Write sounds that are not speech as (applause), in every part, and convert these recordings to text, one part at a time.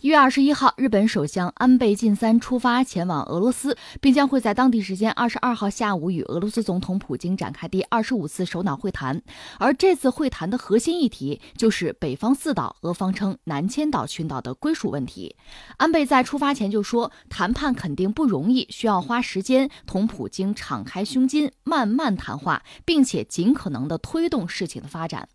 一月二十一号，日本首相安倍晋三出发前往俄罗斯，并将会在当地时间二十二号下午与俄罗斯总统普京展开第二十五次首脑会谈。而这次会谈的核心议题就是北方四岛，俄方称南千岛群岛的归属问题。安倍在出发前就说，谈判肯定不容易，需要花时间同普京敞开胸襟，慢慢谈话，并且尽可能的推动事情的发展。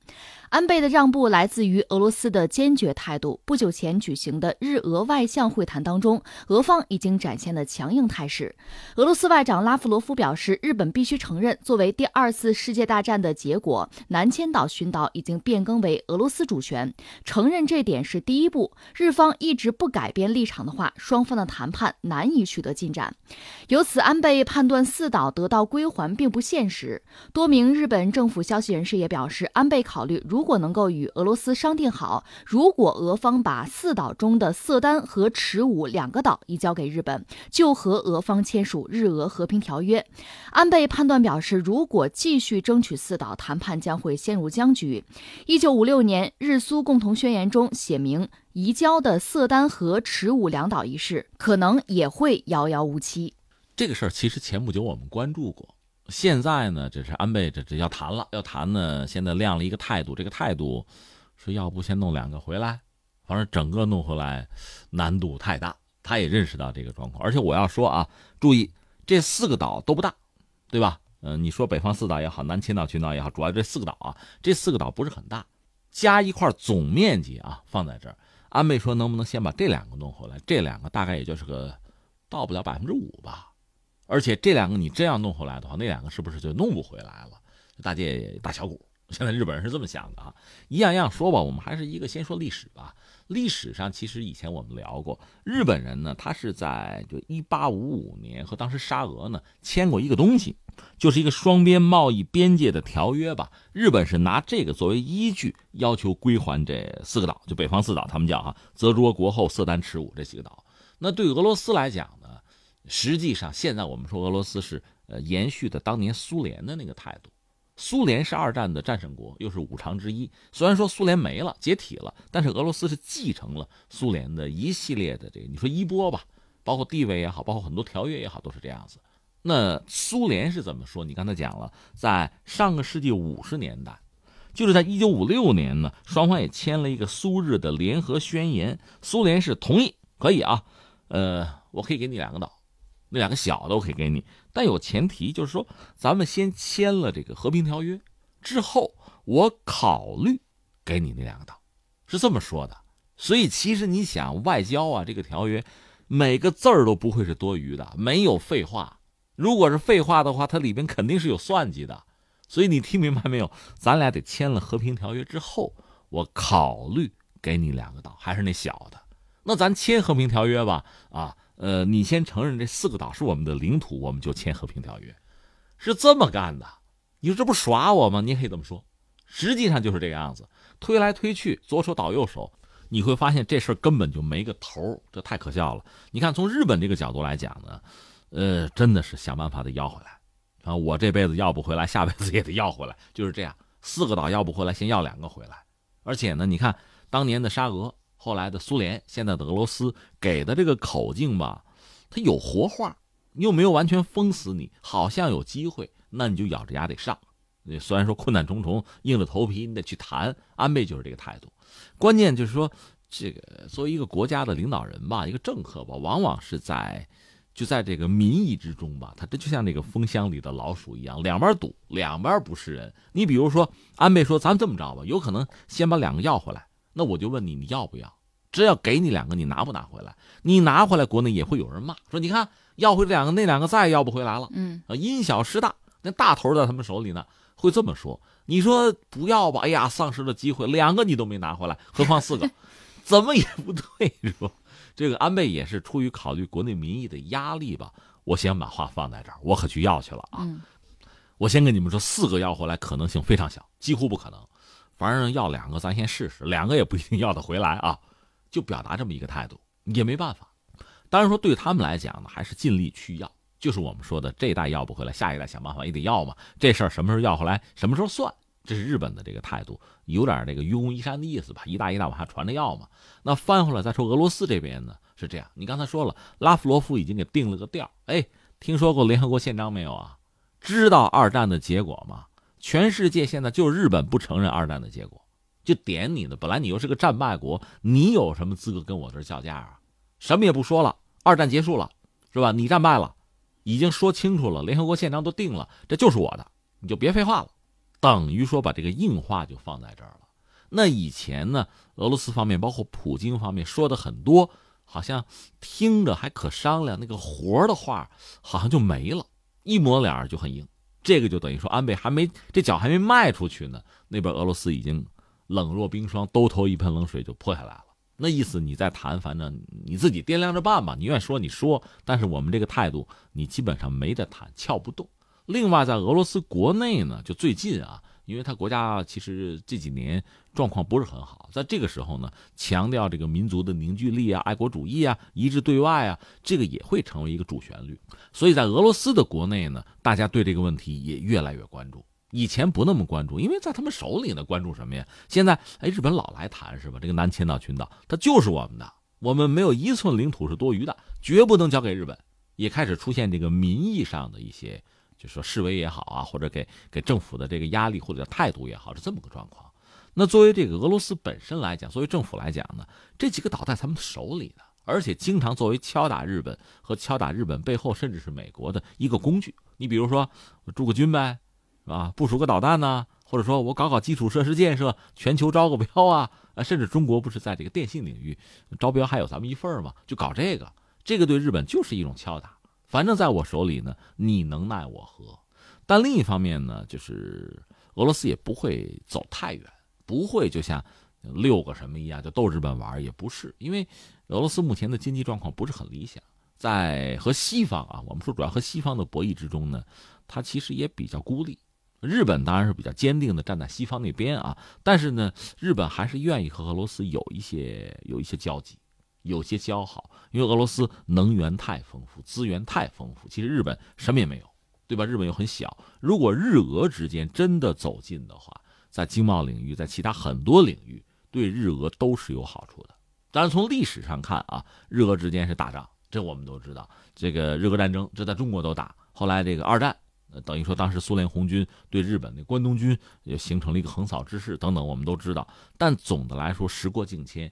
安倍的让步来自于俄罗斯的坚决态度。不久前举行的日俄外相会谈当中，俄方已经展现了强硬态势。俄罗斯外长拉夫罗夫表示，日本必须承认，作为第二次世界大战的结果，南千岛群岛已经变更为俄罗斯主权。承认这点是第一步。日方一直不改变立场的话，双方的谈判难以取得进展。由此，安倍判断四岛得到归还并不现实。多名日本政府消息人士也表示，安倍考虑如。如果能够与俄罗斯商定好，如果俄方把四岛中的色丹和池武两个岛移交给日本，就和俄方签署日俄和平条约。安倍判断表示，如果继续争取四岛，谈判将会陷入僵局。一九五六年日苏共同宣言中写明，移交的色丹和池武两岛一事可能也会遥遥无期。这个事儿其实前不久我们关注过。现在呢，这是安倍这这要谈了，要谈呢，现在亮了一个态度，这个态度说要不先弄两个回来，反正整个弄回来难度太大，他也认识到这个状况。而且我要说啊，注意这四个岛都不大，对吧？嗯，你说北方四岛也好，南千岛群岛也好，主要这四个岛啊，这四个岛不是很大，加一块总面积啊放在这儿，安倍说能不能先把这两个弄回来？这两个大概也就是个到不了百分之五吧。而且这两个你真要弄回来的话，那两个是不是就弄不回来了？大借大小股，现在日本人是这么想的啊。一样一样说吧，我们还是一个先说历史吧。历史上其实以前我们聊过，日本人呢，他是在就一八五五年和当时沙俄呢签过一个东西，就是一个双边贸易边界的条约吧。日本是拿这个作为依据，要求归还这四个岛，就北方四岛，他们叫哈泽卓、国后、色丹、池武这几个岛。那对俄罗斯来讲？实际上，现在我们说俄罗斯是呃延续的当年苏联的那个态度。苏联是二战的战胜国，又是五常之一。虽然说苏联没了、解体了，但是俄罗斯是继承了苏联的一系列的这个，你说衣钵吧，包括地位也好，包括很多条约也好，都是这样子。那苏联是怎么说？你刚才讲了，在上个世纪五十年代，就是在一九五六年呢，双方也签了一个苏日的联合宣言。苏联是同意，可以啊，呃，我可以给你两个岛。那两个小的我可以给你，但有前提，就是说咱们先签了这个和平条约之后，我考虑给你那两个岛，是这么说的。所以其实你想外交啊，这个条约每个字儿都不会是多余的，没有废话。如果是废话的话，它里边肯定是有算计的。所以你听明白没有？咱俩得签了和平条约之后，我考虑给你两个岛，还是那小的。那咱签和平条约吧，啊。呃，你先承认这四个岛是我们的领土，我们就签和平条约，是这么干的。你说这不耍我吗？你可以这么说，实际上就是这个样子。推来推去，左手倒右手，你会发现这事儿根本就没个头，这太可笑了。你看，从日本这个角度来讲呢，呃，真的是想办法得要回来啊！我这辈子要不回来，下辈子也得要回来，就是这样。四个岛要不回来，先要两个回来。而且呢，你看当年的沙俄。后来的苏联，现在的俄罗斯给的这个口径吧，它有活话，又没有完全封死你，好像有机会，那你就咬着牙得上。虽然说困难重重，硬着头皮你得去谈。安倍就是这个态度。关键就是说，这个作为一个国家的领导人吧，一个政客吧，往往是在就在这个民意之中吧，他这就像那个蜂箱里的老鼠一样，两边堵，两边不是人。你比如说，安倍说：“咱这么着吧，有可能先把两个要回来。”那我就问你，你要不要？只要给你两个，你拿不拿回来？你拿回来，国内也会有人骂，说你看要回这两个，那两个再也要不回来了。嗯啊，因小失大，那大头在他们手里呢，会这么说。你说不要吧？哎呀，丧失了机会，两个你都没拿回来，何况四个，(laughs) 怎么也不对，是吧？这个安倍也是出于考虑国内民意的压力吧。我先把话放在这儿，我可去要去了啊。我先跟你们说，四个要回来可能性非常小，几乎不可能。反正要两个，咱先试试，两个也不一定要得回来啊。就表达这么一个态度，也没办法。当然说对他们来讲呢，还是尽力去要。就是我们说的，这代要不回来，下一代想办法也得要嘛。这事儿什么时候要回来，什么时候算，这是日本的这个态度，有点这个愚公移山的意思吧？一代一代往下传着要嘛。那翻回来再说，俄罗斯这边呢是这样，你刚才说了，拉夫罗夫已经给定了个调，哎，听说过联合国宪章没有啊？知道二战的结果吗？全世界现在就日本不承认二战的结果，就点你的。本来你又是个战败国，你有什么资格跟我这叫价啊？什么也不说了，二战结束了，是吧？你战败了，已经说清楚了，联合国宪章都定了，这就是我的，你就别废话了。等于说把这个硬话就放在这儿了。那以前呢，俄罗斯方面包括普京方面说的很多，好像听着还可商量，那个活的话好像就没了，一抹脸就很硬。这个就等于说，安倍还没这脚还没迈出去呢，那边俄罗斯已经冷若冰霜，兜头一盆冷水就泼下来了。那意思你在谈，反正你自己掂量着办吧。你愿意说你说，但是我们这个态度，你基本上没得谈，撬不动。另外，在俄罗斯国内呢，就最近啊。因为他国家其实这几年状况不是很好，在这个时候呢，强调这个民族的凝聚力啊、爱国主义啊、一致对外啊，这个也会成为一个主旋律。所以在俄罗斯的国内呢，大家对这个问题也越来越关注。以前不那么关注，因为在他们手里呢，关注什么呀？现在哎，日本老来谈是吧？这个南千岛群岛它就是我们的，我们没有一寸领土是多余的，绝不能交给日本。也开始出现这个民意上的一些。就说示威也好啊，或者给给政府的这个压力或者态度也好，是这么个状况。那作为这个俄罗斯本身来讲，作为政府来讲呢，这几个导弹他们手里呢，而且经常作为敲打日本和敲打日本背后甚至是美国的一个工具。你比如说，我驻个军呗，是吧？部署个导弹呢，或者说我搞搞基础设施建设，全球招个标啊，啊，甚至中国不是在这个电信领域招标还有咱们一份吗？就搞这个，这个对日本就是一种敲打。反正在我手里呢，你能奈我何？但另一方面呢，就是俄罗斯也不会走太远，不会就像六个什么一样就逗日本玩，也不是。因为俄罗斯目前的经济状况不是很理想，在和西方啊，我们说主要和西方的博弈之中呢，它其实也比较孤立。日本当然是比较坚定的站在西方那边啊，但是呢，日本还是愿意和俄罗斯有一些有一些交集。有些交好，因为俄罗斯能源太丰富，资源太丰富。其实日本什么也没有，对吧？日本又很小。如果日俄之间真的走近的话，在经贸领域，在其他很多领域，对日俄都是有好处的。当然，从历史上看啊，日俄之间是打仗，这我们都知道。这个日俄战争，这在中国都打。后来这个二战，等于说当时苏联红军对日本的关东军也形成了一个横扫之势，等等，我们都知道。但总的来说，时过境迁。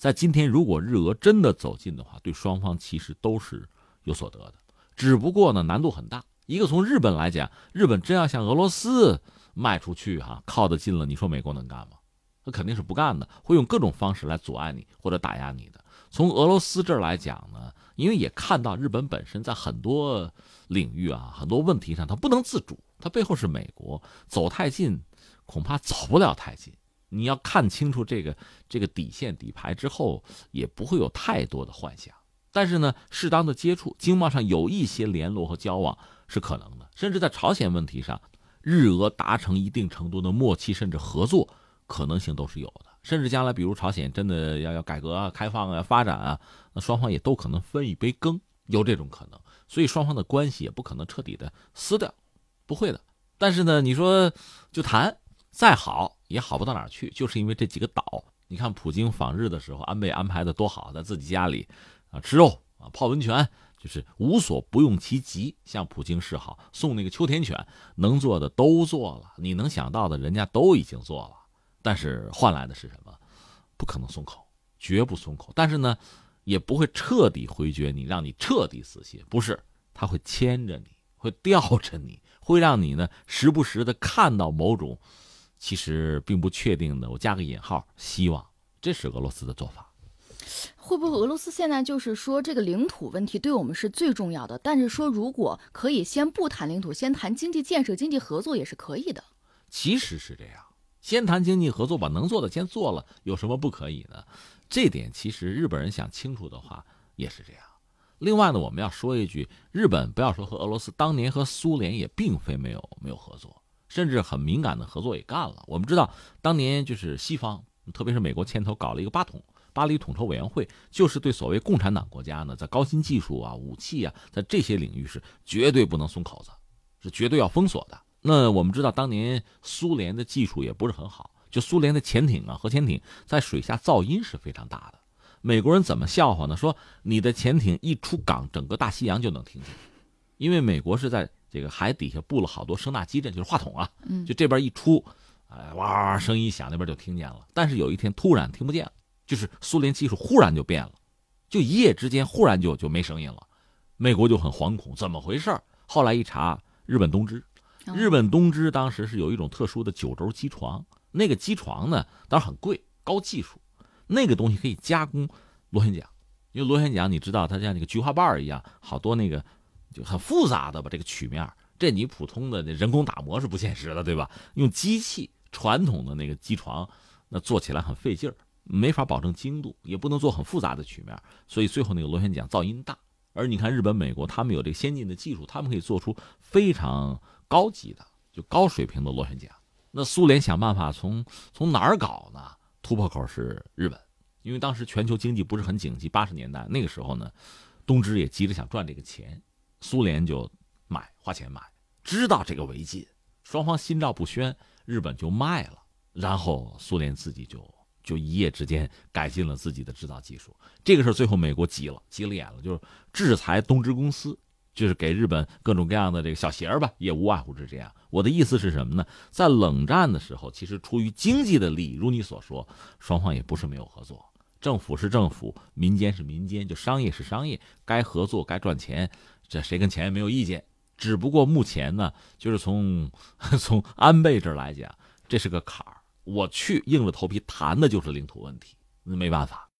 在今天，如果日俄真的走近的话，对双方其实都是有所得的。只不过呢，难度很大。一个从日本来讲，日本真要向俄罗斯卖出去，哈，靠得近了，你说美国能干吗？他肯定是不干的，会用各种方式来阻碍你或者打压你的。从俄罗斯这儿来讲呢，因为也看到日本本身在很多领域啊，很多问题上它不能自主，它背后是美国，走太近恐怕走不了太近。你要看清楚这个这个底线底牌之后，也不会有太多的幻想。但是呢，适当的接触，经贸上有一些联络和交往是可能的。甚至在朝鲜问题上，日俄达成一定程度的默契，甚至合作可能性都是有的。甚至将来，比如朝鲜真的要要改革啊、开放啊、发展啊，那双方也都可能分一杯羹，有这种可能。所以双方的关系也不可能彻底的撕掉，不会的。但是呢，你说就谈。再好也好不到哪儿去，就是因为这几个岛。你看普京访日的时候，安倍安排的多好，在自己家里啊吃肉啊泡温泉，就是无所不用其极向普京示好，送那个秋田犬，能做的都做了，你能想到的人家都已经做了。但是换来的是什么？不可能松口，绝不松口。但是呢，也不会彻底回绝你，让你彻底死心。不是，他会牵着你，会吊着你，会让你呢时不时的看到某种。其实并不确定的，我加个引号，希望这是俄罗斯的做法。会不会俄罗斯现在就是说这个领土问题对我们是最重要的？但是说如果可以先不谈领土，先谈经济建设、经济合作也是可以的。其实是这样，先谈经济合作，把能做的先做了，有什么不可以呢？这点其实日本人想清楚的话也是这样。另外呢，我们要说一句，日本不要说和俄罗斯，当年和苏联也并非没有没有合作。甚至很敏感的合作也干了。我们知道，当年就是西方，特别是美国牵头搞了一个巴统巴黎统筹委员会，就是对所谓共产党国家呢，在高新技术啊、武器啊，在这些领域是绝对不能松口子，是绝对要封锁的。那我们知道，当年苏联的技术也不是很好，就苏联的潜艇啊，核潜艇在水下噪音是非常大的。美国人怎么笑话呢？说你的潜艇一出港，整个大西洋就能听见，因为美国是在这个海底下布了好多声纳基阵，就是话筒啊，就这边一出，哎哇，声音响，那边就听见了。但是有一天突然听不见了，就是苏联技术忽然就变了，就一夜之间忽然就就没声音了，美国就很惶恐，怎么回事？后来一查，日本东芝。日本东芝当时是有一种特殊的九轴机床，那个机床呢，当然很贵，高技术，那个东西可以加工螺旋桨，因为螺旋桨你知道它像那个菊花瓣一样，好多那个就很复杂的吧，这个曲面，这你普通的人工打磨是不现实的，对吧？用机器传统的那个机床，那做起来很费劲儿，没法保证精度，也不能做很复杂的曲面，所以最后那个螺旋桨噪音大。而你看日本、美国，他们有这个先进的技术，他们可以做出非常。高级的就高水平的螺旋桨，那苏联想办法从从哪儿搞呢？突破口是日本，因为当时全球经济不是很景气，八十年代那个时候呢，东芝也急着想赚这个钱，苏联就买花钱买，知道这个违禁，双方心照不宣，日本就卖了，然后苏联自己就就一夜之间改进了自己的制造技术，这个事儿最后美国急了，急了眼了，就是制裁东芝公司。就是给日本各种各样的这个小鞋儿吧，也无外乎是这样。我的意思是什么呢？在冷战的时候，其实出于经济的利益，如你所说，双方也不是没有合作。政府是政府，民间是民间，就商业是商业，该合作该赚钱，这谁跟钱也没有意见。只不过目前呢，就是从 (laughs) 从安倍这儿来讲，这是个坎儿。我去硬着头皮谈的就是领土问题，那没办法。